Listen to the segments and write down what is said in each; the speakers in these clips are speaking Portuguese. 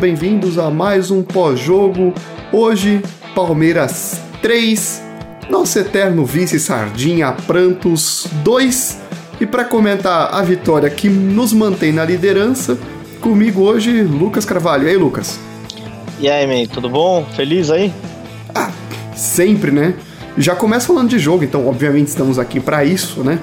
bem-vindos a mais um pós-jogo. Hoje, Palmeiras 3, nosso eterno vice Sardinha Prantos 2. E para comentar a vitória que nos mantém na liderança, comigo hoje, Lucas Carvalho. E aí, Lucas? E aí, man, tudo bom? Feliz aí? Ah, sempre, né? Já começa falando de jogo, então obviamente estamos aqui para isso, né?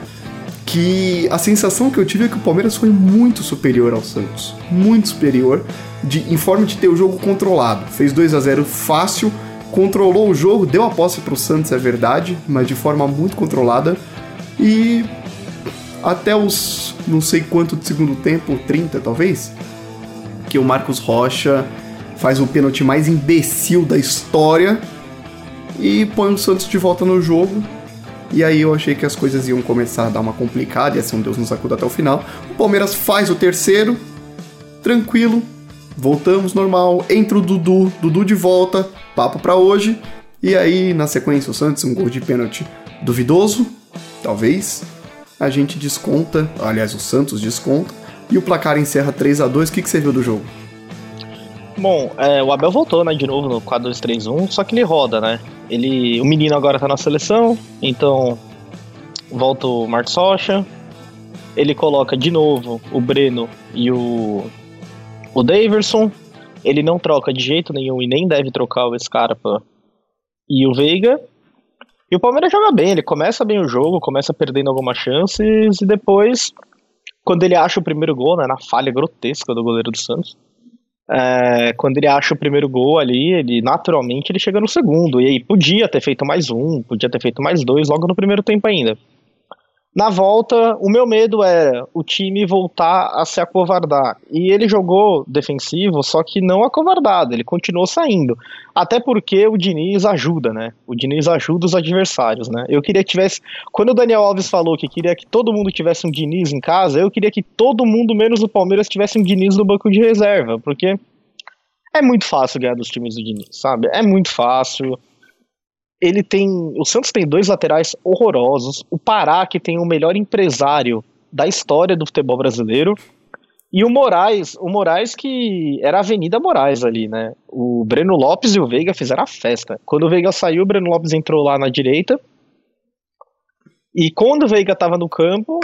que a sensação que eu tive é que o Palmeiras foi muito superior ao Santos. Muito superior, de, em forma de ter o jogo controlado. Fez 2 a 0 fácil, controlou o jogo, deu a posse para o Santos, é verdade, mas de forma muito controlada. E até os não sei quanto de segundo tempo, 30 talvez, que o Marcos Rocha faz o pênalti mais imbecil da história e põe o Santos de volta no jogo e aí eu achei que as coisas iam começar a dar uma complicada, ia ser um Deus nos acuda até o final. O Palmeiras faz o terceiro, tranquilo, voltamos normal, entra o Dudu, Dudu de volta, papo para hoje. E aí, na sequência, o Santos, um gol de pênalti duvidoso, talvez. A gente desconta, aliás, o Santos desconta, e o placar encerra 3 a 2 O que, que você viu do jogo? Bom, é, o Abel voltou, né, de novo no 4-2-3-1, só que ele roda, né? Ele, o menino agora tá na seleção, então volta o Marcos Rocha. Ele coloca de novo o Breno e o, o Daverson. Ele não troca de jeito nenhum e nem deve trocar o Scarpa e o Veiga. E o Palmeiras joga bem, ele começa bem o jogo, começa perdendo algumas chances e depois, quando ele acha o primeiro gol, né, na falha grotesca do goleiro do Santos, é, quando ele acha o primeiro gol ali, ele naturalmente ele chega no segundo. E aí podia ter feito mais um, podia ter feito mais dois logo no primeiro tempo ainda. Na volta, o meu medo era o time voltar a se acovardar. E ele jogou defensivo, só que não acovardado, ele continuou saindo. Até porque o Diniz ajuda, né? O Diniz ajuda os adversários, né? Eu queria que tivesse. Quando o Daniel Alves falou que queria que todo mundo tivesse um Diniz em casa, eu queria que todo mundo, menos o Palmeiras, tivesse um Diniz no banco de reserva, porque é muito fácil ganhar dos times do Diniz, sabe? É muito fácil ele tem. O Santos tem dois laterais horrorosos. O Pará, que tem o melhor empresário da história do futebol brasileiro. E o Moraes, o Moraes que era a Avenida Moraes ali, né? O Breno Lopes e o Veiga fizeram a festa. Quando o Veiga saiu, o Breno Lopes entrou lá na direita. E quando o Veiga tava no campo,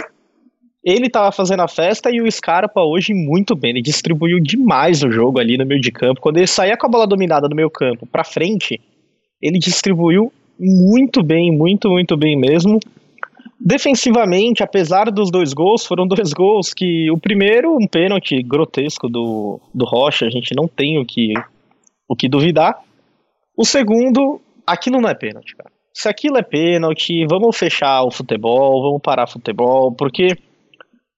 ele tava fazendo a festa e o Scarpa hoje muito bem. Ele distribuiu demais o jogo ali no meio de campo. Quando ele saía com a bola dominada no meio campo pra frente, ele distribuiu muito bem, muito, muito bem mesmo. Defensivamente, apesar dos dois gols, foram dois gols que o primeiro, um pênalti grotesco do, do Rocha, a gente não tem o que, o que duvidar. O segundo, aquilo não é pênalti, cara. Se aquilo é pênalti, vamos fechar o futebol, vamos parar o futebol, porque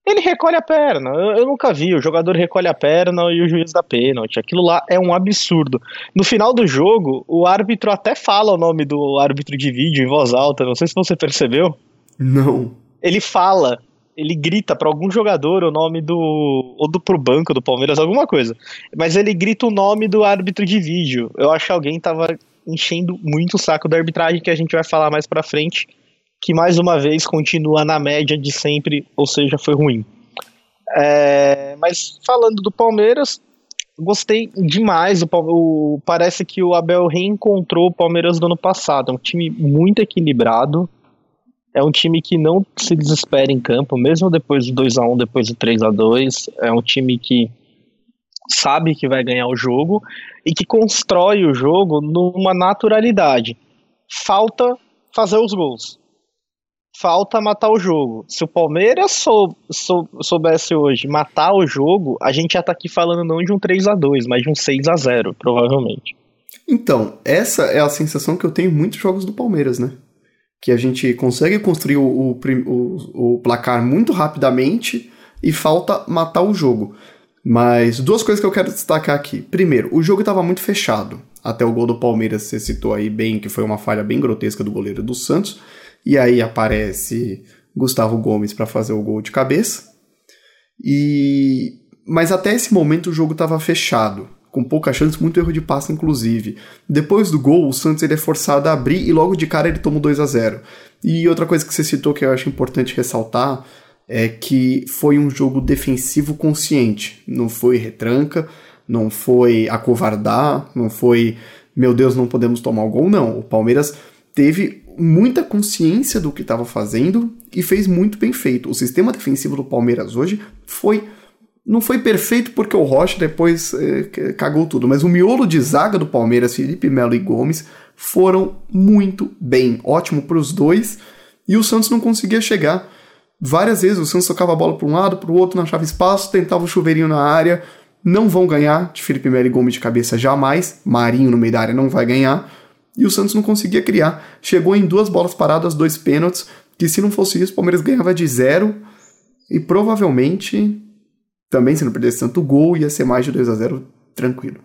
ele recolhe a perna. Eu, eu, nunca vi. O jogador recolhe a perna e o juiz dá pênalti. Aquilo lá é um absurdo. No final do jogo, o árbitro até fala o nome do árbitro de vídeo em voz alta. Não sei se você percebeu. Não. Ele fala, ele grita para algum jogador o nome do. ou do pro banco do Palmeiras, alguma coisa. Mas ele grita o nome do árbitro de vídeo. Eu acho que alguém tava enchendo muito o saco da arbitragem que a gente vai falar mais pra frente que mais uma vez continua na média de sempre, ou seja, foi ruim. É, mas falando do Palmeiras, gostei demais. O, parece que o Abel reencontrou o Palmeiras do ano passado. É um time muito equilibrado. É um time que não se desespera em campo, mesmo depois do 2 a 1 depois do 3 a 2 É um time que sabe que vai ganhar o jogo e que constrói o jogo numa naturalidade. Falta fazer os gols falta matar o jogo. Se o Palmeiras sou, sou, soubesse hoje matar o jogo, a gente já tá aqui falando não de um 3 a 2 mas de um 6 a 0 provavelmente. Então, essa é a sensação que eu tenho em muitos jogos do Palmeiras, né? Que a gente consegue construir o, o, o, o placar muito rapidamente e falta matar o jogo. Mas duas coisas que eu quero destacar aqui. Primeiro, o jogo estava muito fechado. Até o gol do Palmeiras, você citou aí bem que foi uma falha bem grotesca do goleiro do Santos. E aí aparece Gustavo Gomes para fazer o gol de cabeça. E mas até esse momento o jogo estava fechado, com pouca chance, muito erro de passe inclusive. Depois do gol, o Santos ele é forçado a abrir e logo de cara ele toma 2 a 0. E outra coisa que você citou que eu acho importante ressaltar é que foi um jogo defensivo consciente. Não foi retranca, não foi acovardar, não foi, meu Deus, não podemos tomar o gol, não. O Palmeiras teve muita consciência do que estava fazendo e fez muito bem feito. O sistema defensivo do Palmeiras hoje foi não foi perfeito porque o Rocha depois é, cagou tudo, mas o miolo de zaga do Palmeiras, Felipe Melo e Gomes, foram muito bem. Ótimo para os dois. E o Santos não conseguia chegar. Várias vezes o Santos tocava a bola para um lado, para o outro, não achava espaço, tentava o chuveirinho na área. Não vão ganhar de Felipe Melo e Gomes de cabeça jamais. Marinho no meio da área não vai ganhar. E o Santos não conseguia criar. Chegou em duas bolas paradas, dois pênaltis, que se não fosse isso, o Palmeiras ganhava de zero. E provavelmente também, se não perdesse tanto gol, ia ser mais de 2 a 0 tranquilo.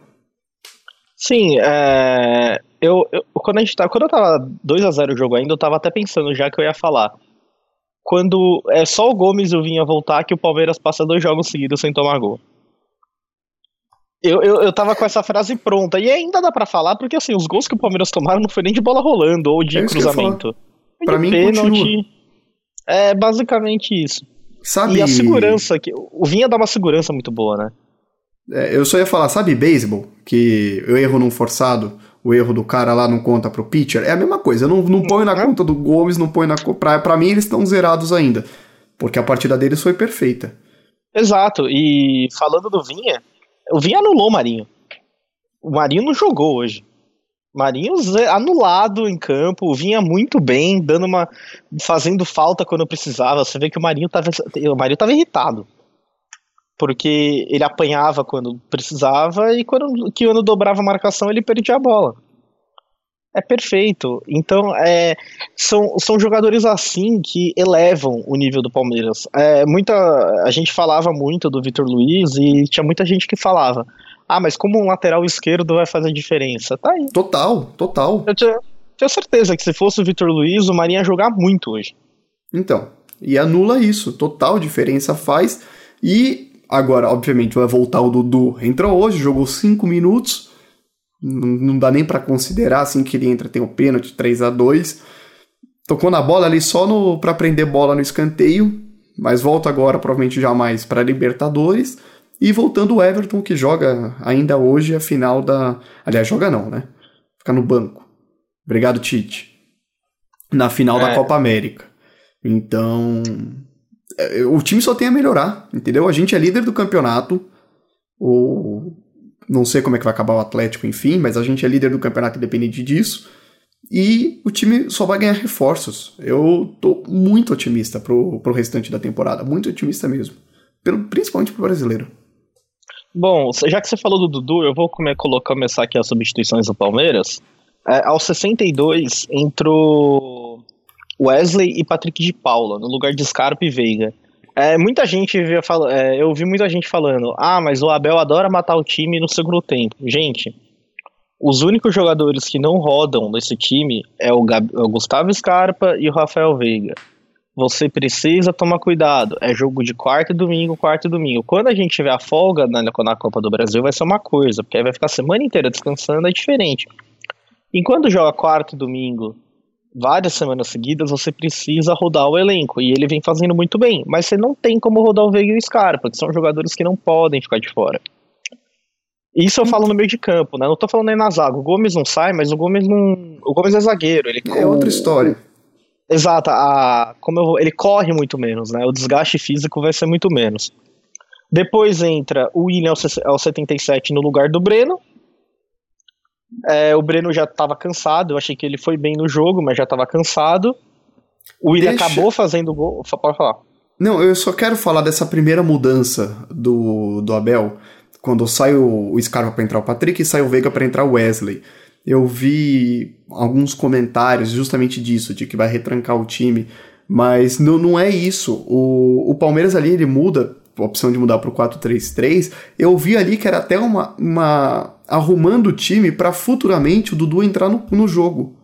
Sim, é... eu, eu, quando, a gente tá, quando eu tava 2 a 0 o jogo ainda, eu tava até pensando já que eu ia falar. Quando é só o Gomes e o Vinha voltar, que o Palmeiras passa dois jogos seguidos sem tomar gol. Eu, eu, eu tava com essa frase pronta. E ainda dá para falar, porque assim, os gols que o Palmeiras tomaram não foi nem de bola rolando ou de é cruzamento. Para mim, pênalti. Continua. É basicamente isso. Sabe... E a segurança, que o Vinha dá uma segurança muito boa, né? É, eu só ia falar, sabe beisebol? Que eu erro num forçado, o erro do cara lá não conta pro pitcher. É a mesma coisa, eu não, não ponho na é. conta do Gomes, não ponho na pra, pra mim eles estão zerados ainda. Porque a partida deles foi perfeita. Exato, e falando do Vinha, o Vinha anulou o Marinho. O Marinho não jogou hoje. Marinho anulado em campo, vinha muito bem, dando uma. fazendo falta quando precisava. Você vê que o Marinho tava. O Marinho tava irritado. Porque ele apanhava quando precisava e quando dobrava a marcação ele perdia a bola. É perfeito. Então, é, são, são jogadores assim que elevam o nível do Palmeiras. É, muita, a gente falava muito do Vitor Luiz e tinha muita gente que falava ah, mas como um lateral esquerdo vai fazer diferença? Tá aí. Total, total. Eu tinha, tenho certeza que se fosse o Vitor Luiz, o Marinho ia jogar muito hoje. Então, e anula isso. Total diferença faz. E agora, obviamente, vai voltar o Dudu. Entrou hoje, jogou 5 minutos. Não, não dá nem para considerar assim que ele entra, tem o pênalti 3 a 2 Tocou na bola ali só no para prender bola no escanteio, mas volta agora provavelmente jamais para Libertadores. E voltando o Everton, que joga ainda hoje a final da. Aliás, joga não, né? Fica no banco. Obrigado, Tite. Na final é. da Copa América. Então. É, o time só tem a melhorar, entendeu? A gente é líder do campeonato. Ou. Não sei como é que vai acabar o Atlético, enfim, mas a gente é líder do campeonato independente disso. E o time só vai ganhar reforços. Eu tô muito otimista pro, pro restante da temporada. Muito otimista mesmo. Pelo, principalmente pro brasileiro. Bom, já que você falou do Dudu, eu vou colocar, começar aqui as substituições do Palmeiras. É, aos 62 entrou Wesley e Patrick de Paula, no lugar de Scarpa e Veiga. É, muita gente via fala, é, eu ouvi muita gente falando: ah, mas o Abel adora matar o time no segundo tempo. Gente, os únicos jogadores que não rodam nesse time é o, Gab, é o Gustavo Scarpa e o Rafael Veiga você precisa tomar cuidado. É jogo de quarto e domingo, quarto e domingo. Quando a gente tiver a folga na, na Copa do Brasil, vai ser uma coisa, porque aí vai ficar a semana inteira descansando, é diferente. Enquanto joga quarto e domingo, várias semanas seguidas, você precisa rodar o elenco. E ele vem fazendo muito bem. Mas você não tem como rodar o Veiga e o Scarpa, que são jogadores que não podem ficar de fora. Isso eu falo no meio de campo, né? Não tô falando aí na zaga. O Gomes não sai, mas o Gomes não. O Gomes é zagueiro. Ele... É outra história. Exato, a, como eu, ele corre muito menos, né? O desgaste físico vai ser muito menos. Depois entra o William ao 77 no lugar do Breno. É, o Breno já estava cansado, eu achei que ele foi bem no jogo, mas já estava cansado. O William Deixa... acabou fazendo gol. Pode falar. Não, eu só quero falar dessa primeira mudança do, do Abel, quando sai o, o Scarpa para entrar o Patrick e sai o Veiga para entrar o Wesley eu vi alguns comentários justamente disso, de que vai retrancar o time, mas não, não é isso. O, o Palmeiras ali ele muda, opção de mudar para o 4-3-3. Eu vi ali que era até uma, uma arrumando o time para futuramente o Dudu entrar no, no jogo.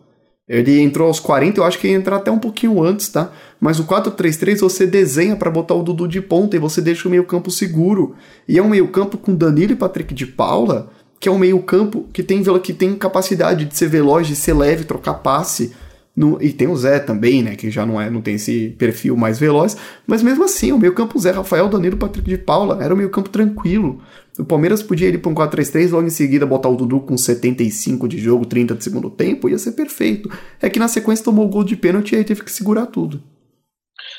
Ele entrou aos 40, eu acho que ia entrar até um pouquinho antes, tá? Mas o 4-3-3 você desenha para botar o Dudu de ponta e você deixa o meio-campo seguro. E é um meio-campo com Danilo e Patrick de Paula que é um meio-campo que tem, que tem capacidade de ser veloz, de ser leve, trocar passe. No, e tem o Zé também, né? Que já não é, não tem esse perfil mais veloz. Mas mesmo assim, o meio campo Zé, Rafael, Danilo, Patrick de Paula, era o meio campo tranquilo. O Palmeiras podia ir para um 4-3-3, logo em seguida botar o Dudu com 75 de jogo, 30 de segundo tempo, ia ser perfeito. É que na sequência tomou o gol de pênalti e aí teve que segurar tudo.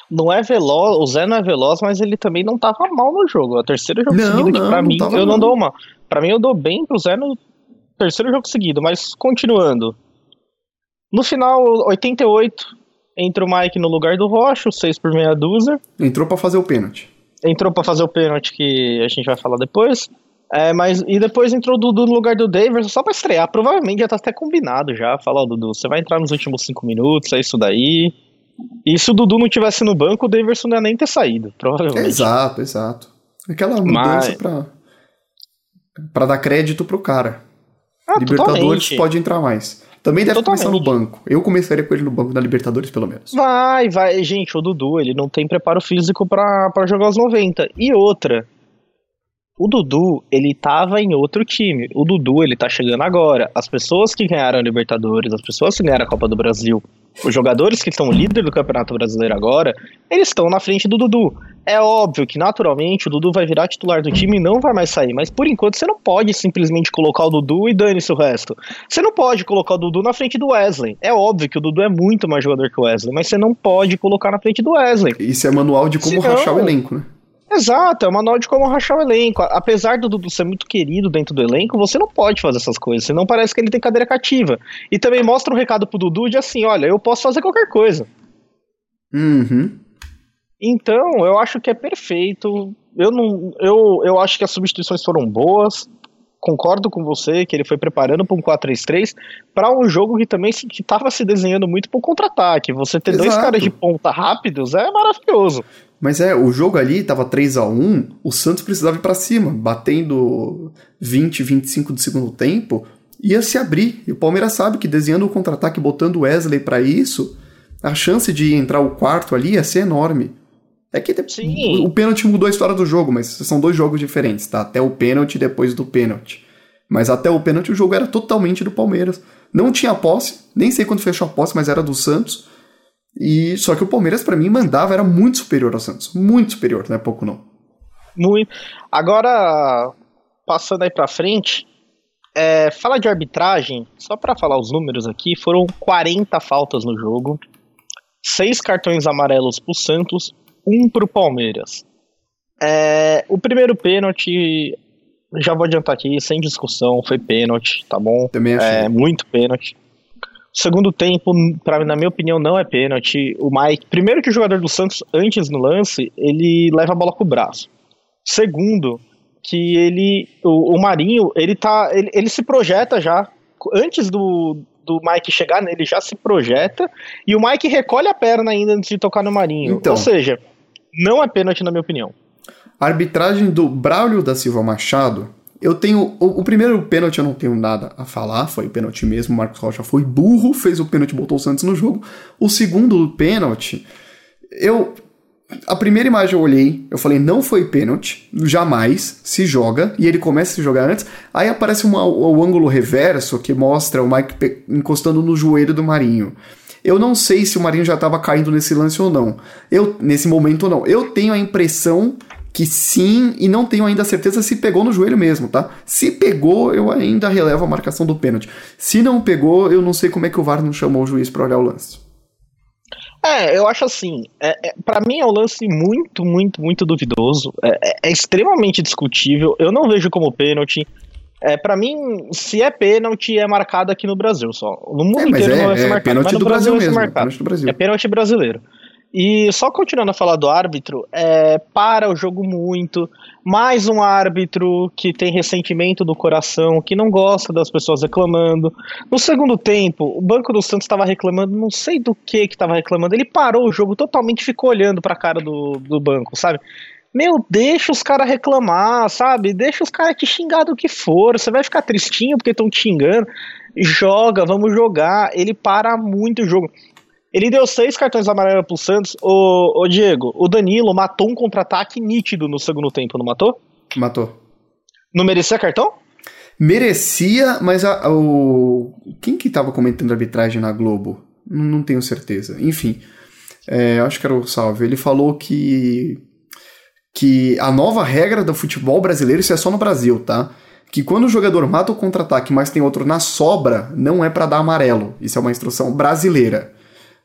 Não é veloz, o Zé não é veloz, mas ele também não tava mal no jogo. A terceira jogo não, seguido não, que pra mim eu mal. não dou uma. Pra mim eu dou bem pro Zé no terceiro jogo seguido, mas continuando. No final, 88, entra o Mike no lugar do Rocha, o 6 por meia dúzia. Entrou para fazer o pênalti. Entrou para fazer o pênalti que a gente vai falar depois. É, mas e depois entrou o Dudu no lugar do Davis só pra estrear. Provavelmente já tá até combinado já. Falar, ó, Dudu, você vai entrar nos últimos 5 minutos, é isso daí. E se o Dudu não tivesse no banco, o Davidson não ia nem ter saído, provavelmente. Exato, exato. Aquela mudança Mas... pra, pra dar crédito pro cara. Ah, Libertadores totalmente. pode entrar mais. Também deve Totalmente. começar no banco. Eu começaria com ele no banco da Libertadores, pelo menos. Vai, vai. Gente, o Dudu, ele não tem preparo físico para jogar os 90. E outra, o Dudu, ele tava em outro time. O Dudu, ele tá chegando agora. As pessoas que ganharam a Libertadores, as pessoas que ganharam a Copa do Brasil, os jogadores que estão líder do Campeonato Brasileiro agora, eles estão na frente do Dudu. É óbvio que naturalmente o Dudu vai virar titular do time e não vai mais sair, mas por enquanto você não pode simplesmente colocar o Dudu e dane-se o resto. Você não pode colocar o Dudu na frente do Wesley. É óbvio que o Dudu é muito mais jogador que o Wesley, mas você não pode colocar na frente do Wesley. Isso é manual de como Senão, rachar o elenco, né? Exato, é um manual de como rachar o elenco. Apesar do Dudu ser muito querido dentro do elenco, você não pode fazer essas coisas, senão parece que ele tem cadeira cativa. E também mostra um recado pro Dudu de assim: olha, eu posso fazer qualquer coisa. Uhum. Então, eu acho que é perfeito. Eu, não, eu, eu acho que as substituições foram boas. Concordo com você que ele foi preparando para um 4-3-3 para um jogo que também estava se, se desenhando muito para o contra-ataque. Você ter Exato. dois caras de ponta rápidos é maravilhoso. Mas é, o jogo ali tava 3 a 1 o Santos precisava ir pra cima, batendo 20, 25 do segundo tempo, ia se abrir. E o Palmeiras sabe que desenhando o contra-ataque, botando o Wesley para isso, a chance de entrar o quarto ali ia ser enorme. É que Sim. o pênalti mudou a história do jogo, mas são dois jogos diferentes, tá? Até o pênalti e depois do pênalti. Mas até o pênalti o jogo era totalmente do Palmeiras. Não tinha posse, nem sei quando fechou a posse, mas era do Santos. E só que o Palmeiras para mim mandava era muito superior ao Santos, muito superior, não é pouco não. Muito. Agora passando aí para frente, é, fala de arbitragem, só para falar os números aqui, foram 40 faltas no jogo, seis cartões amarelos pro Santos, um pro Palmeiras. É, o primeiro pênalti, já vou adiantar aqui, sem discussão, foi pênalti, tá bom? Também achei. É, muito pênalti. Segundo tempo, pra, na minha opinião, não é pênalti. O Mike, primeiro que o jogador do Santos, antes no lance, ele leva a bola com o braço. Segundo, que ele. O, o Marinho, ele tá. Ele, ele se projeta já. Antes do, do Mike chegar nele, já se projeta. E o Mike recolhe a perna ainda antes de tocar no Marinho. Então, Ou seja, não é pênalti, na minha opinião. A arbitragem do Braulio da Silva Machado eu tenho. O, o, primeiro pênalti eu não tenho nada a falar, foi o pênalti mesmo. O Marcos Rocha foi burro, fez o pênalti botou o Santos no jogo. O segundo pênalti, eu. A primeira imagem eu olhei, eu falei, não foi pênalti, jamais se joga, e ele começa a se jogar antes. Aí aparece uma, o ângulo reverso que mostra o Mike encostando no joelho do Marinho. Eu não sei se o Marinho já estava caindo nesse lance ou não. Eu, nesse momento ou não. Eu tenho a impressão que sim, e não tenho ainda certeza se pegou no joelho mesmo, tá? Se pegou, eu ainda relevo a marcação do pênalti. Se não pegou, eu não sei como é que o VAR não chamou o juiz para olhar o lance. É, eu acho assim, é, é para mim é um lance muito, muito, muito duvidoso. É, é, é extremamente discutível. Eu não vejo como pênalti. É, para mim, se é pênalti, é marcado aqui no Brasil só. No mundo é, inteiro é, não vai ser é marcado. Mas no Brasil, Brasil vai ser marcado. É pênalti brasileiro. E só continuando a falar do árbitro, é, para o jogo muito. Mais um árbitro que tem ressentimento do coração, que não gosta das pessoas reclamando. No segundo tempo, o Banco do Santos estava reclamando, não sei do que que estava reclamando. Ele parou o jogo totalmente ficou olhando para a cara do, do banco, sabe? Meu, deixa os caras reclamar, sabe? Deixa os caras te xingar do que for. Você vai ficar tristinho porque estão te xingando. Joga, vamos jogar. Ele para muito o jogo. Ele deu seis cartões amarelos pro Santos. Ô, ô Diego, o Danilo matou um contra-ataque nítido no segundo tempo, não matou? Matou. Não merecia cartão? Merecia, mas a, o. Quem que tava comentando arbitragem na Globo? Não tenho certeza. Enfim, é, acho que era o Salve. Ele falou que que a nova regra do futebol brasileiro, isso é só no Brasil, tá? Que quando o jogador mata o contra-ataque, mas tem outro na sobra, não é para dar amarelo. Isso é uma instrução brasileira.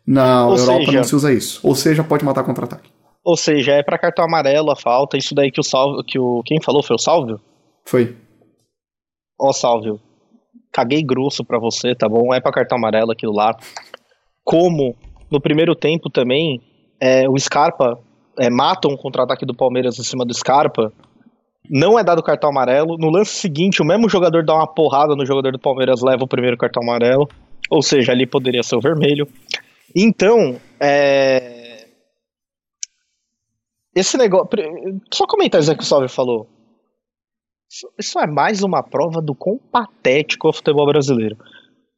Na Ou Europa seja, não se usa isso. Ou seja, pode matar contra-ataque. Ou seja, é para cartão amarelo a falta, isso daí que o Salvio, que o quem falou foi o Salvio? Foi. Ó, Salvio, caguei grosso para você, tá bom? É para cartão amarelo aquilo lá. Como no primeiro tempo também, é, o Scarpa é, mata um contra-ataque do Palmeiras em cima do Scarpa, não é dado cartão amarelo. No lance seguinte, o mesmo jogador dá uma porrada no jogador do Palmeiras, leva o primeiro cartão amarelo. Ou seja, ali poderia ser o vermelho. Então, é... esse negócio. Só comentar isso que o Salve falou. Isso é mais uma prova do quão patético é o futebol brasileiro.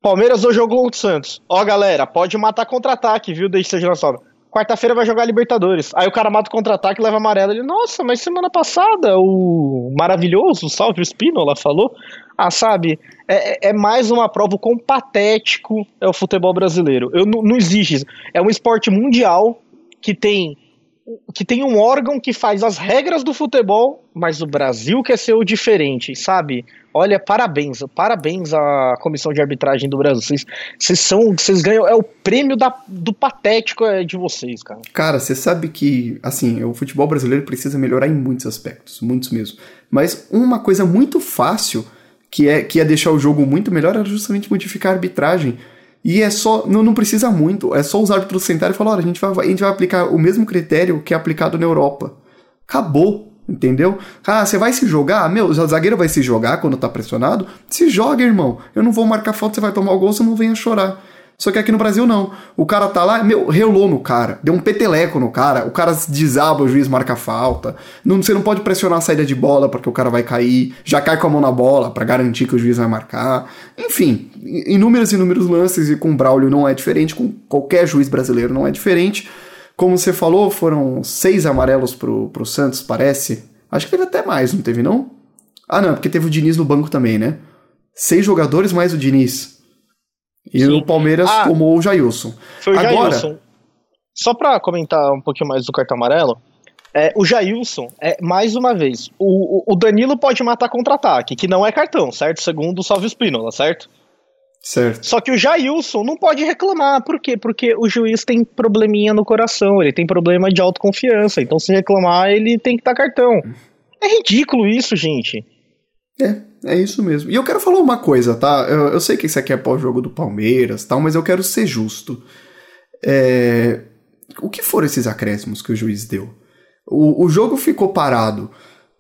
Palmeiras hoje jogou contra o Santos. Ó, galera, pode matar contra-ataque, viu? Desde seja na sobra. Quarta-feira vai jogar Libertadores. Aí o cara mata o contra-ataque e leva amarelo. Ele, nossa, mas semana passada o maravilhoso, Salve Spinola falou. Ah, sabe, é, é, mais uma prova o quão patético é o futebol brasileiro. Eu, não, não existe isso. É um esporte mundial que tem que tem um órgão que faz as regras do futebol, mas o Brasil quer ser o diferente, sabe? Olha, parabéns, parabéns à comissão de arbitragem do Brasil. Vocês, vocês são, vocês ganham, é o prêmio da, do patético é de vocês, cara. Cara, você sabe que, assim, o futebol brasileiro precisa melhorar em muitos aspectos, muitos mesmo. Mas uma coisa muito fácil que é que é deixar o jogo muito melhor era justamente modificar a arbitragem e é só, não, não precisa muito, é só os árbitros sentarem e falar, olha, a gente, vai, a gente vai aplicar o mesmo critério que é aplicado na Europa. Acabou, entendeu? Ah, você vai se jogar? Meu, o zagueiro vai se jogar quando tá pressionado? Se joga, irmão. Eu não vou marcar falta, você vai tomar o gol, você não venha chorar. Só que aqui no Brasil não. O cara tá lá, meu, relou no cara, deu um peteleco no cara, o cara desaba, o juiz marca falta. Não, você não pode pressionar a saída de bola porque o cara vai cair, já cai com a mão na bola para garantir que o juiz vai marcar. Enfim, inúmeros e inúmeros lances e com o Braulio não é diferente, com qualquer juiz brasileiro não é diferente. Como você falou, foram seis amarelos pro, pro Santos, parece. Acho que teve até mais, não teve não? Ah não, porque teve o Diniz no banco também, né? Seis jogadores mais o Diniz. E Sim. o Palmeiras ah, tomou o Jailson. Foi o Agora, Jailson. Só pra comentar um pouquinho mais do cartão amarelo, é, o Jailson, é, mais uma vez, o, o Danilo pode matar contra-ataque, que não é cartão, certo? Segundo o Salve Spínola, certo? Certo. Só que o Jailson não pode reclamar. Por quê? Porque o juiz tem probleminha no coração, ele tem problema de autoconfiança. Então, se reclamar, ele tem que dar cartão. É ridículo isso, gente. É, é isso mesmo. E eu quero falar uma coisa, tá? Eu, eu sei que isso aqui é pós-jogo do Palmeiras tal, mas eu quero ser justo. É... O que foram esses acréscimos que o juiz deu? O, o jogo ficou parado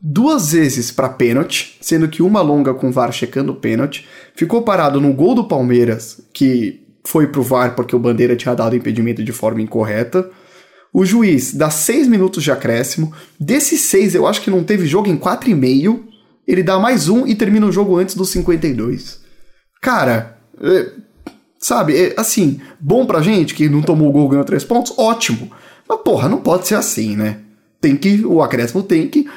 duas vezes para pênalti, sendo que uma longa com o VAR checando o pênalti. Ficou parado no gol do Palmeiras, que foi pro VAR porque o Bandeira tinha dado impedimento de forma incorreta. O juiz dá seis minutos de acréscimo. Desses seis, eu acho que não teve jogo em quatro e meio ele dá mais um e termina o jogo antes dos 52. Cara, é, sabe, é, assim, bom pra gente que não tomou o gol ganhou três pontos, ótimo. Mas porra, não pode ser assim, né? Tem que, o acréscimo tem que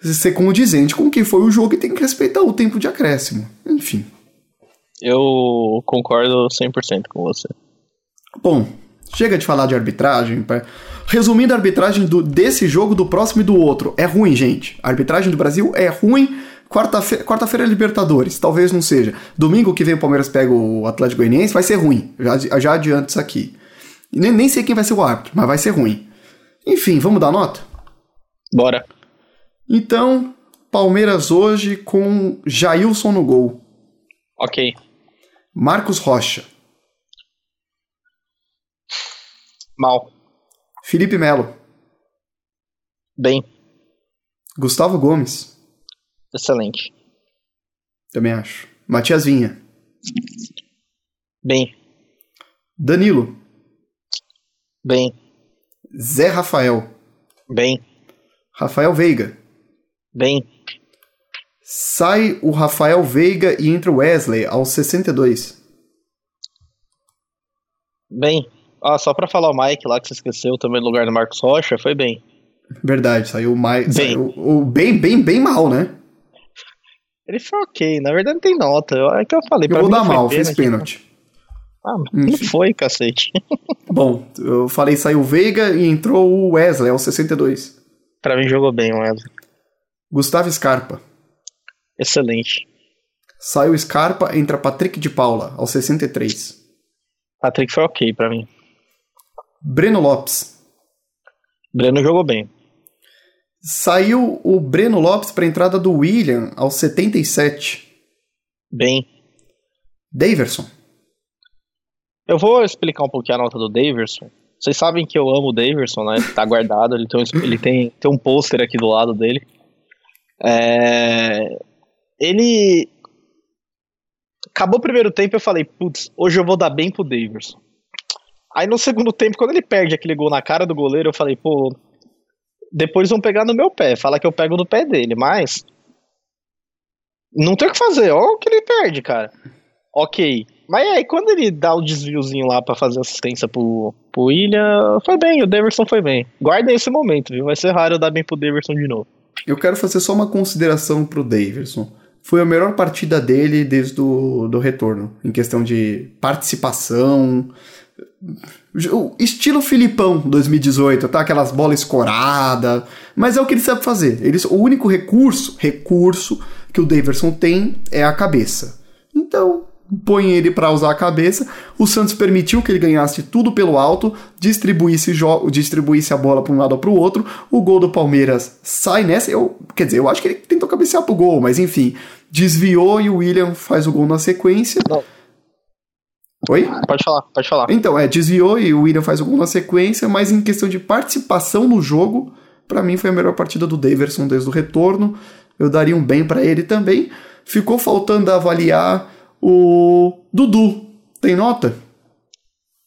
ser condizente com o que foi o jogo e tem que respeitar o tempo de acréscimo. Enfim. Eu concordo 100% com você. Bom, chega de falar de arbitragem. Resumindo a arbitragem do, desse jogo, do próximo e do outro. É ruim, gente. A arbitragem do Brasil é ruim Quarta-feira quarta é Libertadores, talvez não seja. Domingo que vem o Palmeiras pega o Atlético Goianiense, vai ser ruim. Já, já adianto isso aqui. Nem, nem sei quem vai ser o árbitro, mas vai ser ruim. Enfim, vamos dar nota? Bora. Então, Palmeiras hoje com Jailson no gol. Ok. Marcos Rocha. Mal. Felipe Melo. Bem. Gustavo Gomes. Excelente. Também acho. Matias Vinha. Bem. Danilo. Bem. Zé Rafael. Bem. Rafael Veiga. Bem. Sai o Rafael Veiga e entra o Wesley aos 62. Bem. Ah, só pra falar o Mike lá que você esqueceu também no lugar do Marcos Rocha, foi bem. Verdade, saiu o Mike. Bem. Saiu, o, bem, bem, bem mal, né? Ele foi ok, na verdade não tem nota. É que eu falei. Eu vou dar mal, fez pênalti. Ah, não foi, cacete. Bom, eu falei saiu o Veiga e entrou o Wesley, aos 62. Pra mim jogou bem o Wesley. Gustavo Scarpa. Excelente. Saiu Scarpa, entra Patrick de Paula, aos 63. Patrick foi ok pra mim. Breno Lopes. Breno jogou bem. Saiu o Breno Lopes para entrada do William aos 77. Bem. Daverson. Eu vou explicar um pouquinho a nota do Daverson. Vocês sabem que eu amo o Daverson, né? Tá guardado, ele tem um, ele tem, tem um pôster aqui do lado dele. É... Ele. Acabou o primeiro tempo eu falei, putz, hoje eu vou dar bem pro Daverson. Aí no segundo tempo, quando ele perde aquele gol na cara do goleiro, eu falei, pô, depois vão pegar no meu pé. Fala que eu pego no pé dele, mas. Não tem o que fazer, olha o que ele perde, cara. Ok. Mas aí, quando ele dá o desviozinho lá para fazer assistência pro, pro William, foi bem, o Deverson foi bem. Guardem esse momento, viu? Vai ser raro eu dar bem pro Deverson de novo. Eu quero fazer só uma consideração pro Daverson. Foi a melhor partida dele desde o do retorno, em questão de participação, estilo Filipão 2018, tá? Aquelas bolas escoradas. Mas é o que ele sabe fazer. Ele, o único recurso, recurso que o Daverson tem é a cabeça. Então, põe ele para usar a cabeça. O Santos permitiu que ele ganhasse tudo pelo alto, distribuísse, distribuísse a bola para um lado ou para o outro. O gol do Palmeiras sai nessa. Eu, quer dizer, eu acho que ele tentou cabecear pro gol, mas enfim, desviou e o William faz o gol na sequência. Não. Oi? Pode falar, pode falar. Então, é, desviou e o William faz na sequência, mas em questão de participação no jogo, para mim foi a melhor partida do Daverson desde o retorno. Eu daria um bem para ele também. Ficou faltando avaliar o Dudu. Tem nota?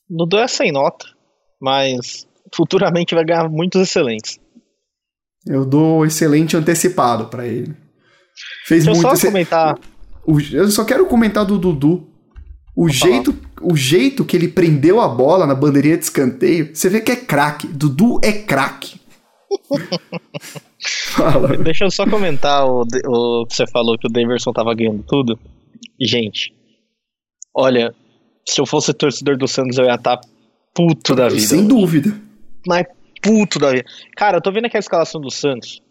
Dudu é sem nota, mas futuramente vai ganhar muitos excelentes. Eu dou excelente antecipado para ele. Fez Deixa muito. Eu só comentar. Eu só quero comentar do Dudu o jeito, o jeito que ele prendeu a bola na bandeirinha de escanteio, você vê que é craque. Dudu é craque. Fala. Deixa eu só comentar o, o que você falou que o Daverson tava ganhando tudo. Gente, olha, se eu fosse torcedor do Santos, eu ia estar tá puto da vida. Sem dúvida. Mas puto da vida. Cara, eu tô vendo aqui a escalação do Santos.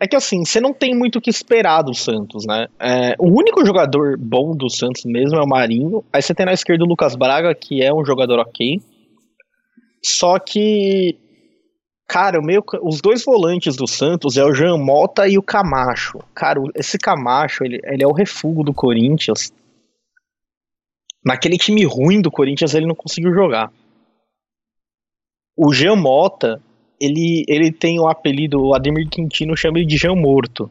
É que assim, você não tem muito o que esperar do Santos, né? É, o único jogador bom do Santos mesmo é o Marinho. Aí você tem na esquerda o Lucas Braga, que é um jogador ok. Só que, cara, meio, os dois volantes do Santos é o Jean Mota e o Camacho. Cara, esse Camacho, ele, ele é o refúgio do Corinthians. Naquele time ruim do Corinthians, ele não conseguiu jogar. O Jean Mota, ele, ele tem o apelido, o Ademir Quintino chama ele de Jean Morto.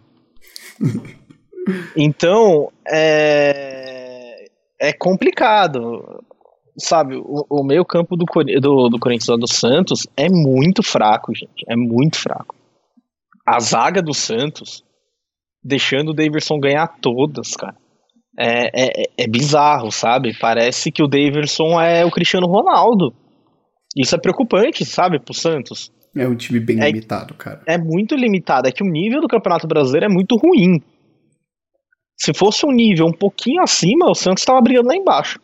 então, é, é complicado. Sabe, o, o meio campo do, do, do Corinthians do Santos é muito fraco, gente. É muito fraco. A zaga do Santos, deixando o Davidson ganhar todas, cara. É, é, é bizarro, sabe? Parece que o Davidson é o Cristiano Ronaldo. Isso é preocupante, sabe, pro Santos. É um time bem é, limitado, cara. É muito limitado. É que o nível do Campeonato Brasileiro é muito ruim. Se fosse um nível um pouquinho acima, o Santos estava brigando lá embaixo.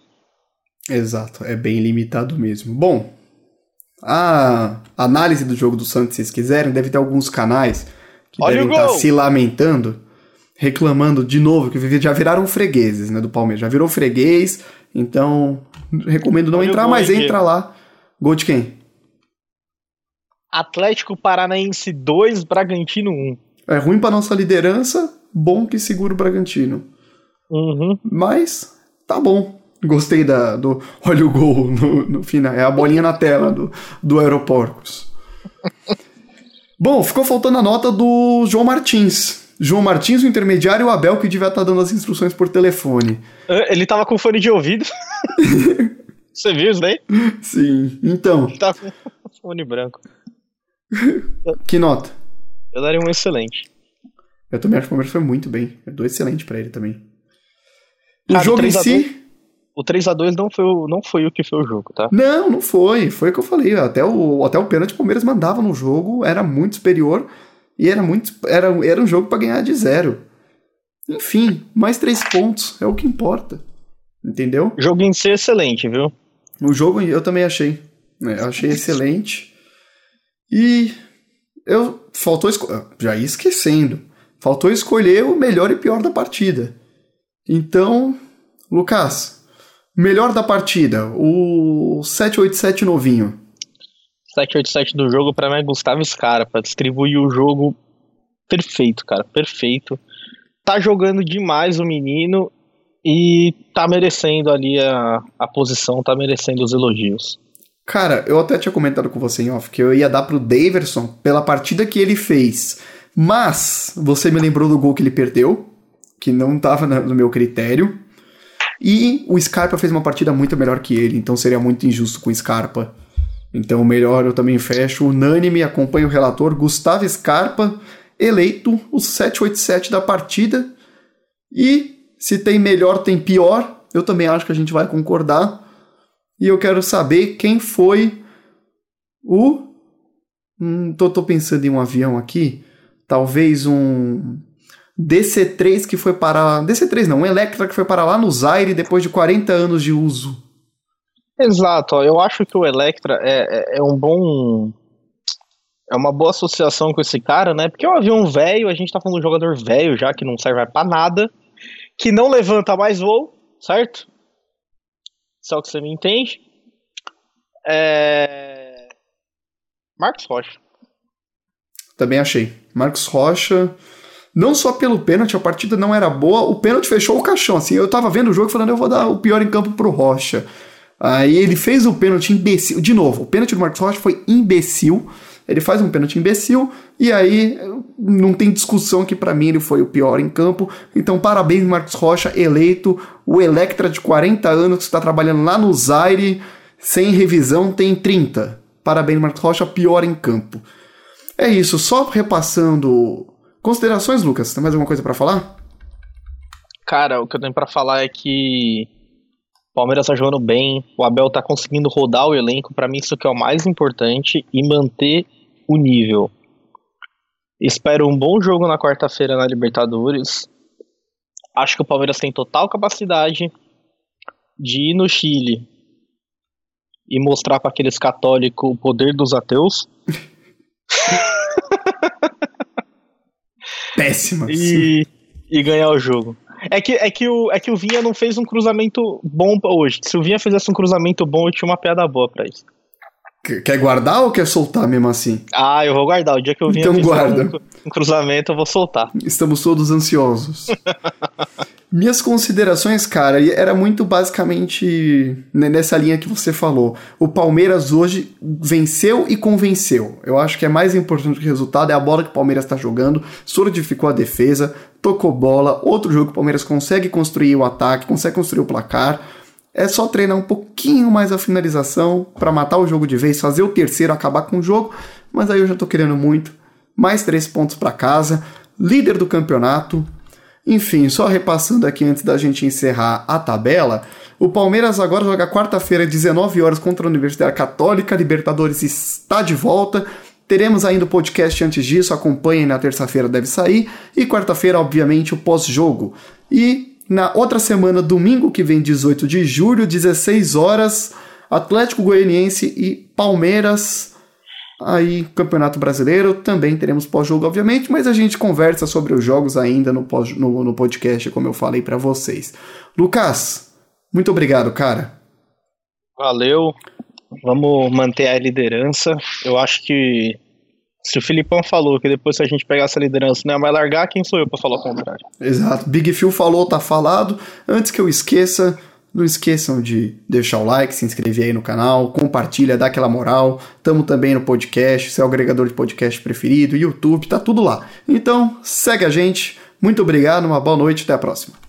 Exato, é bem limitado mesmo. Bom, a análise do jogo do Santos, se vocês quiserem, deve ter alguns canais que Olha devem estar tá se lamentando, reclamando de novo, que já viraram fregueses né, do Palmeiras. Já virou freguês, então recomendo não Olha entrar, mas entra lá. Gol de quem? Atlético Paranaense 2, Bragantino 1. É ruim para nossa liderança, bom que segura o Bragantino. Uhum. Mas tá bom. Gostei da, do. Olha o gol no, no final. É a bolinha na tela do, do Aeroporcos. bom, ficou faltando a nota do João Martins. João Martins, o intermediário, e o Abel, que devia estar tá dando as instruções por telefone. Ele tava com fone de ouvido. Você viu isso daí? Sim, então. Ele tava com fone branco. que nota? Eu daria um excelente. Eu também acho que o Palmeiras foi muito bem. Eu dou excelente para ele também. O Cara, jogo em si. O 3x2 não foi, o, não foi o que foi o jogo, tá? Não, não foi. Foi o que eu falei. Até o, até o pênalti o Palmeiras mandava no jogo, era muito superior e era muito. Era, era um jogo para ganhar de zero. Enfim, mais três pontos, é o que importa. Entendeu? O jogo em si é excelente, viu? O jogo eu também achei. Né? Eu achei excelente. E eu faltou já ia esquecendo. Faltou escolher o melhor e pior da partida. Então, Lucas, melhor da partida, o 787 novinho. 787 do jogo para mim é Gustavo Scarpa, distribuir o jogo perfeito, cara, perfeito. Tá jogando demais o menino e tá merecendo ali a, a posição, tá merecendo os elogios. Cara, eu até tinha comentado com você em off que eu ia dar pro Daverson pela partida que ele fez. Mas você me lembrou do gol que ele perdeu, que não tava no meu critério. E o Scarpa fez uma partida muito melhor que ele, então seria muito injusto com o Scarpa. Então, melhor eu também fecho. Unânime, acompanho o relator Gustavo Scarpa, eleito o 787 da partida. E se tem melhor, tem pior. Eu também acho que a gente vai concordar. E eu quero saber quem foi o. Hum, tô, tô pensando em um avião aqui. Talvez um DC3 que foi para. DC3 não, um Electra que foi para lá no Zaire depois de 40 anos de uso. Exato, eu acho que o Electra é, é, é, um bom. É uma boa associação com esse cara, né? Porque é um avião velho, a gente tá falando de um jogador velho já, que não serve para nada, que não levanta mais voo, certo? Só que você me entende. É... Marcos Rocha. Também achei. Marcos Rocha. Não só pelo pênalti, a partida não era boa, o pênalti fechou o caixão. Assim, eu tava vendo o jogo falando, eu vou dar o pior em campo pro Rocha. Aí ele fez o pênalti imbecil. De novo, o pênalti do Marcos Rocha foi imbecil. Ele faz um pênalti imbecil e aí não tem discussão que para mim ele foi o pior em campo. Então parabéns Marcos Rocha, eleito o Electra de 40 anos que está trabalhando lá no Zaire, sem revisão, tem 30. Parabéns Marcos Rocha, pior em campo. É isso, só repassando considerações, Lucas, tem mais alguma coisa para falar? Cara, o que eu tenho para falar é que o Palmeiras tá jogando bem, o Abel tá conseguindo rodar o elenco, para mim isso que é o mais importante e manter o nível. Espero um bom jogo na quarta-feira na Libertadores. Acho que o Palmeiras tem total capacidade de ir no Chile e mostrar para aqueles católicos o poder dos ateus. Péssima. E, e ganhar o jogo. É que, é, que o, é que o Vinha não fez um cruzamento bom hoje. Se o Vinha fizesse um cruzamento bom, eu tinha uma piada boa pra isso. Quer guardar ou quer soltar mesmo assim? Ah, eu vou guardar. O dia que eu Vinha então guarda. Um, um cruzamento, eu vou soltar. Estamos todos ansiosos. Minhas considerações, cara, era muito basicamente nessa linha que você falou. O Palmeiras hoje venceu e convenceu. Eu acho que é mais importante que o resultado é a bola que o Palmeiras está jogando, solidificou a defesa, tocou bola. Outro jogo que o Palmeiras consegue construir o ataque, consegue construir o placar. É só treinar um pouquinho mais a finalização para matar o jogo de vez, fazer o terceiro, acabar com o jogo. Mas aí eu já tô querendo muito. Mais três pontos para casa. Líder do campeonato, enfim, só repassando aqui antes da gente encerrar a tabela, o Palmeiras agora joga quarta-feira, 19 horas, contra a Universidade Católica. Libertadores está de volta. Teremos ainda o podcast antes disso, acompanhem na terça-feira, deve sair. E quarta-feira, obviamente, o pós-jogo. E na outra semana, domingo que vem, 18 de julho, 16 horas, Atlético Goianiense e Palmeiras Aí, Campeonato Brasileiro, também teremos pós-jogo, obviamente, mas a gente conversa sobre os jogos ainda no, pós, no, no podcast, como eu falei para vocês. Lucas, muito obrigado, cara. Valeu. Vamos manter a liderança. Eu acho que se o Filipão falou que depois se a gente pegar essa liderança não é mais largar, quem sou eu para falar o contrário? Exato. Big Phil falou, tá falado. Antes que eu esqueça, não esqueçam de deixar o like, se inscrever aí no canal, compartilha, dá aquela moral. Tamo também no podcast, seu agregador de podcast preferido, YouTube, tá tudo lá. Então, segue a gente. Muito obrigado, uma boa noite, até a próxima.